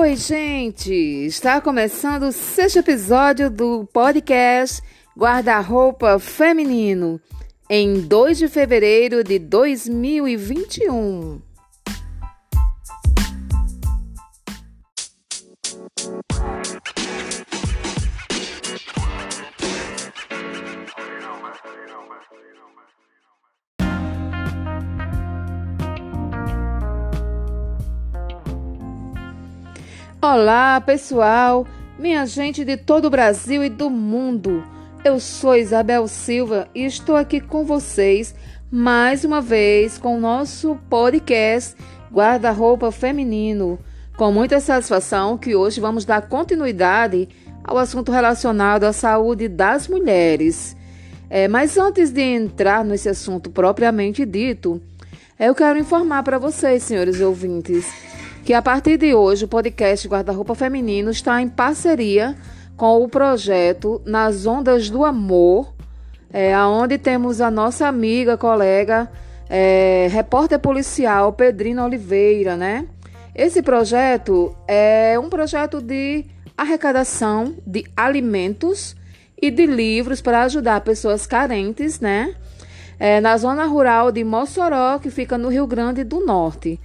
Oi, gente! Está começando o sexto episódio do podcast Guarda-Roupa Feminino, em 2 de fevereiro de 2021. Olá, pessoal, minha gente de todo o Brasil e do mundo. Eu sou Isabel Silva e estou aqui com vocês mais uma vez com o nosso podcast Guarda-roupa Feminino. Com muita satisfação que hoje vamos dar continuidade ao assunto relacionado à saúde das mulheres. É, mas antes de entrar nesse assunto propriamente dito, eu quero informar para vocês, senhores ouvintes que a partir de hoje o podcast Guarda-Roupa Feminino está em parceria com o projeto Nas Ondas do Amor, é, onde temos a nossa amiga, colega, é, repórter policial Pedrina Oliveira, né? Esse projeto é um projeto de arrecadação de alimentos e de livros para ajudar pessoas carentes, né? É, na zona rural de Mossoró, que fica no Rio Grande do Norte.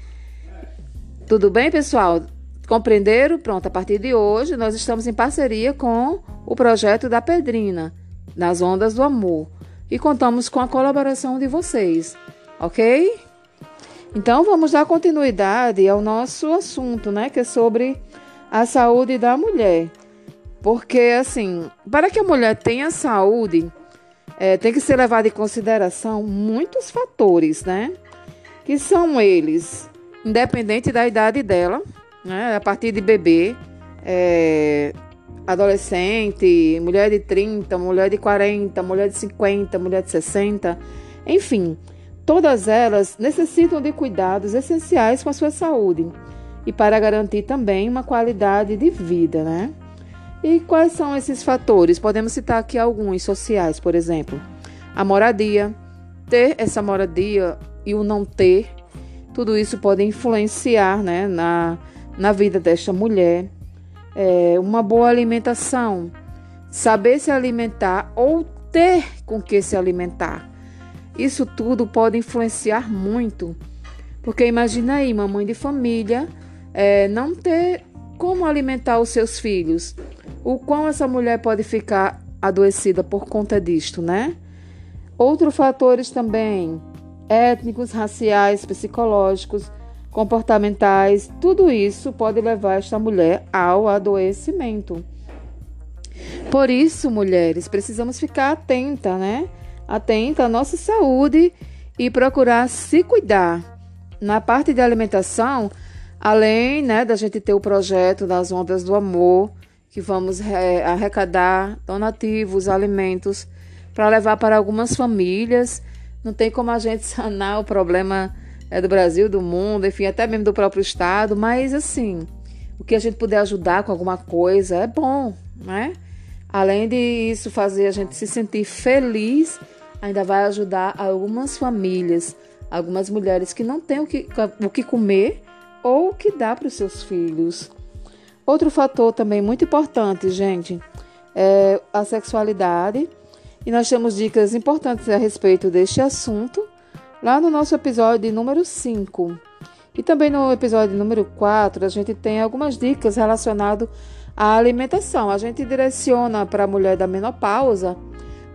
Tudo bem, pessoal? Compreenderam? Pronto, a partir de hoje nós estamos em parceria com o projeto da Pedrina, nas Ondas do Amor, e contamos com a colaboração de vocês, ok? Então vamos dar continuidade ao nosso assunto, né? Que é sobre a saúde da mulher. Porque, assim, para que a mulher tenha saúde, é, tem que ser levado em consideração muitos fatores, né? Que são eles independente da idade dela, né? a partir de bebê, é, adolescente, mulher de 30, mulher de 40, mulher de 50, mulher de 60, enfim, todas elas necessitam de cuidados essenciais com a sua saúde e para garantir também uma qualidade de vida, né? E quais são esses fatores? Podemos citar aqui alguns sociais, por exemplo, a moradia, ter essa moradia e o não ter tudo isso pode influenciar né, na, na vida desta mulher. É, uma boa alimentação, saber se alimentar ou ter com que se alimentar. Isso tudo pode influenciar muito. Porque imagina aí, uma mãe de família é, não ter como alimentar os seus filhos. O quão essa mulher pode ficar adoecida por conta disto, né? Outros fatores também, étnicos, raciais, psicológicos, comportamentais, tudo isso pode levar esta mulher ao adoecimento. Por isso, mulheres, precisamos ficar atenta, né? Atenta à nossa saúde e procurar se cuidar. Na parte de alimentação, além né, da gente ter o projeto das ondas do amor, que vamos é, arrecadar donativos, alimentos, para levar para algumas famílias não tem como a gente sanar o problema é, do Brasil, do mundo, enfim, até mesmo do próprio Estado, mas assim, o que a gente puder ajudar com alguma coisa é bom, né? Além de isso fazer a gente se sentir feliz, ainda vai ajudar algumas famílias, algumas mulheres que não têm o que, o que comer ou o que dar para os seus filhos. Outro fator também muito importante, gente, é a sexualidade e nós temos dicas importantes a respeito deste assunto lá no nosso episódio número 5. E também no episódio número 4, a gente tem algumas dicas relacionadas à alimentação. A gente direciona para a mulher da menopausa,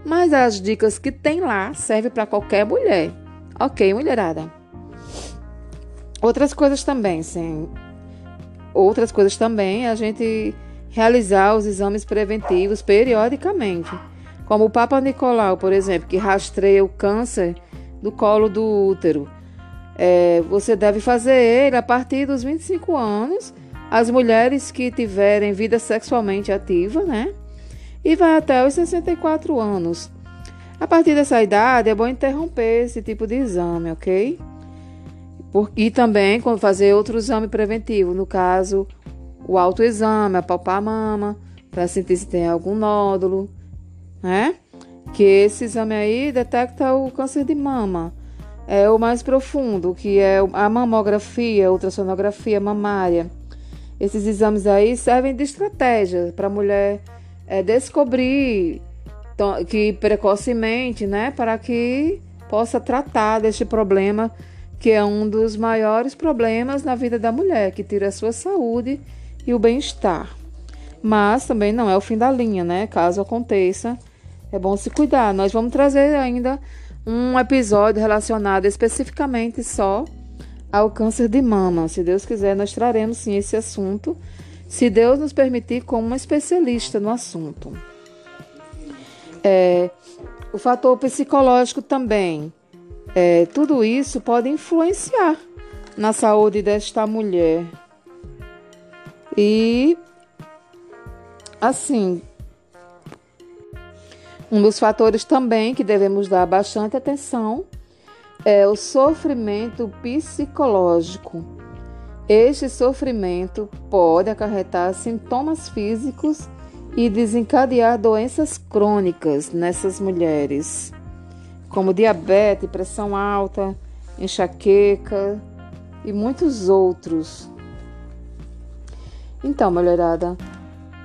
mas as dicas que tem lá servem para qualquer mulher. Ok, mulherada. Outras coisas também, sim. Outras coisas também, a gente realizar os exames preventivos periodicamente como o Papa Nicolau, por exemplo, que rastreia o câncer do colo do útero. É, você deve fazer ele a partir dos 25 anos, as mulheres que tiverem vida sexualmente ativa, né? E vai até os 64 anos. A partir dessa idade, é bom interromper esse tipo de exame, ok? Por, e também fazer outro exame preventivo, no caso, o autoexame, apalpar a mama, para sentir se tem algum nódulo né? Que esse exame aí detecta o câncer de mama. É o mais profundo, que é a mamografia, ultrassonografia mamária. Esses exames aí servem de estratégia para a mulher é, descobrir que precocemente, né, para que possa tratar deste problema que é um dos maiores problemas na vida da mulher, que tira a sua saúde e o bem-estar. Mas também não é o fim da linha, né? Caso aconteça, é bom se cuidar. Nós vamos trazer ainda um episódio relacionado especificamente só ao câncer de mama. Se Deus quiser, nós traremos sim esse assunto, se Deus nos permitir, como uma especialista no assunto. É, o fator psicológico também. É, tudo isso pode influenciar na saúde desta mulher. E, assim, um dos fatores também que devemos dar bastante atenção é o sofrimento psicológico. Este sofrimento pode acarretar sintomas físicos e desencadear doenças crônicas nessas mulheres, como diabetes, pressão alta, enxaqueca e muitos outros. Então, mulherada,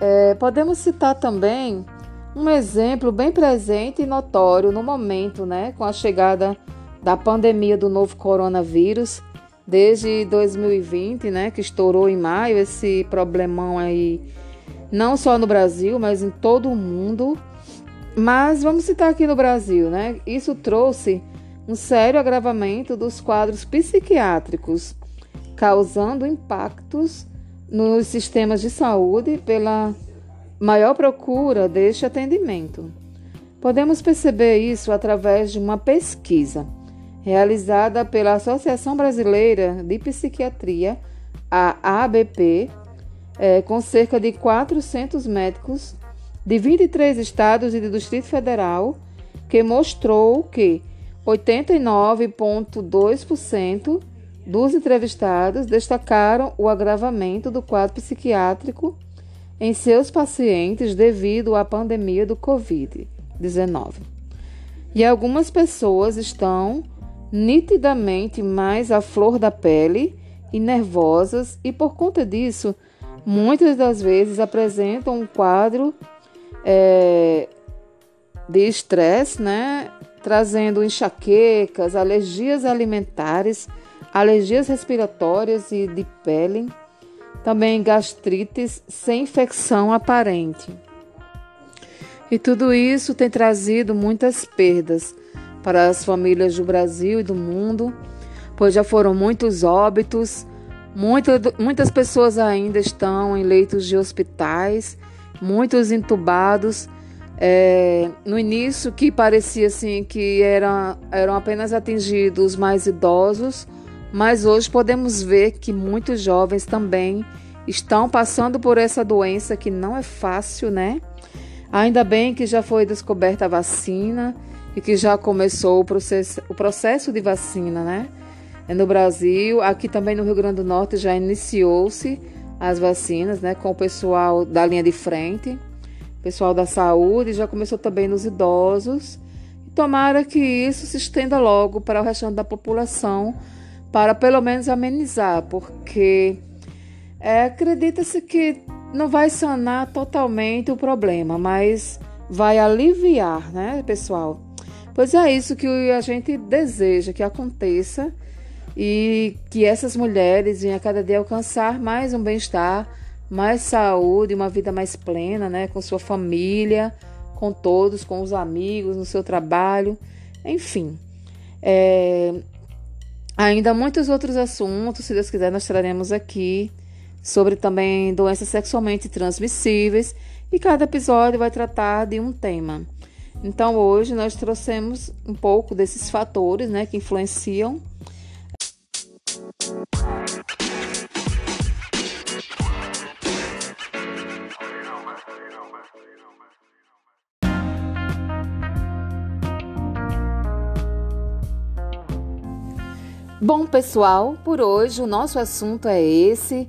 é, podemos citar também um exemplo bem presente e notório no momento, né, com a chegada da pandemia do novo coronavírus, desde 2020, né, que estourou em maio esse problemão aí não só no Brasil, mas em todo o mundo. Mas vamos citar aqui no Brasil, né? Isso trouxe um sério agravamento dos quadros psiquiátricos, causando impactos nos sistemas de saúde pela maior procura deste atendimento. Podemos perceber isso através de uma pesquisa realizada pela Associação Brasileira de Psiquiatria, a ABP, é, com cerca de 400 médicos de 23 estados e do Distrito Federal, que mostrou que 89,2% dos entrevistados destacaram o agravamento do quadro psiquiátrico em seus pacientes devido à pandemia do Covid-19. E algumas pessoas estão nitidamente mais à flor da pele e nervosas, e por conta disso muitas das vezes apresentam um quadro é, de estresse, né? Trazendo enxaquecas, alergias alimentares, alergias respiratórias e de pele, também gastrites sem infecção aparente. E tudo isso tem trazido muitas perdas para as famílias do Brasil e do mundo, pois já foram muitos óbitos Muita, muitas pessoas ainda estão em leitos de hospitais, muitos entubados. É, no início, que parecia assim que era, eram apenas atingidos mais idosos, mas hoje podemos ver que muitos jovens também estão passando por essa doença que não é fácil, né? Ainda bem que já foi descoberta a vacina e que já começou o processo, o processo de vacina, né? É no Brasil, aqui também no Rio Grande do Norte já iniciou-se as vacinas, né, com o pessoal da linha de frente, pessoal da saúde, já começou também nos idosos. tomara que isso se estenda logo para o restante da população, para pelo menos amenizar, porque é, acredita-se que não vai sanar totalmente o problema, mas vai aliviar, né, pessoal? Pois é isso que a gente deseja que aconteça e que essas mulheres venham a cada dia alcançar mais um bem-estar, mais saúde, uma vida mais plena, né, com sua família, com todos, com os amigos, no seu trabalho, enfim. É, ainda muitos outros assuntos, se Deus quiser, nós traremos aqui sobre também doenças sexualmente transmissíveis e cada episódio vai tratar de um tema. Então hoje nós trouxemos um pouco desses fatores, né, que influenciam Bom, pessoal, por hoje o nosso assunto é esse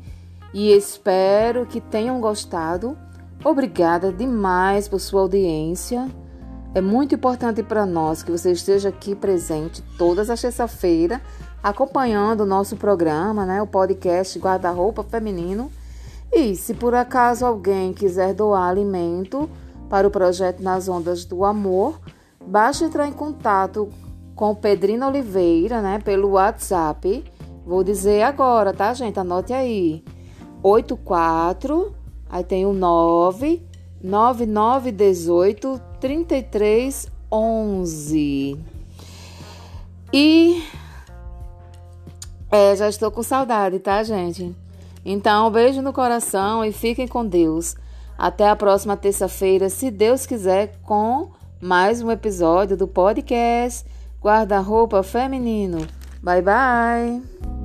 e espero que tenham gostado. Obrigada demais por sua audiência. É muito importante para nós que você esteja aqui presente todas as terça-feira, acompanhando o nosso programa, né, o podcast Guarda-roupa Feminino. E se por acaso alguém quiser doar alimento para o projeto Nas Ondas do Amor, basta entrar em contato com o Pedrino Oliveira, né, pelo WhatsApp. Vou dizer agora, tá, gente? Anote aí. 84, aí tem o 9 9918 3311. E é, já estou com saudade, tá, gente? Então, um beijo no coração e fiquem com Deus. Até a próxima terça-feira, se Deus quiser, com mais um episódio do podcast Guarda-roupa Feminino. Bye, bye!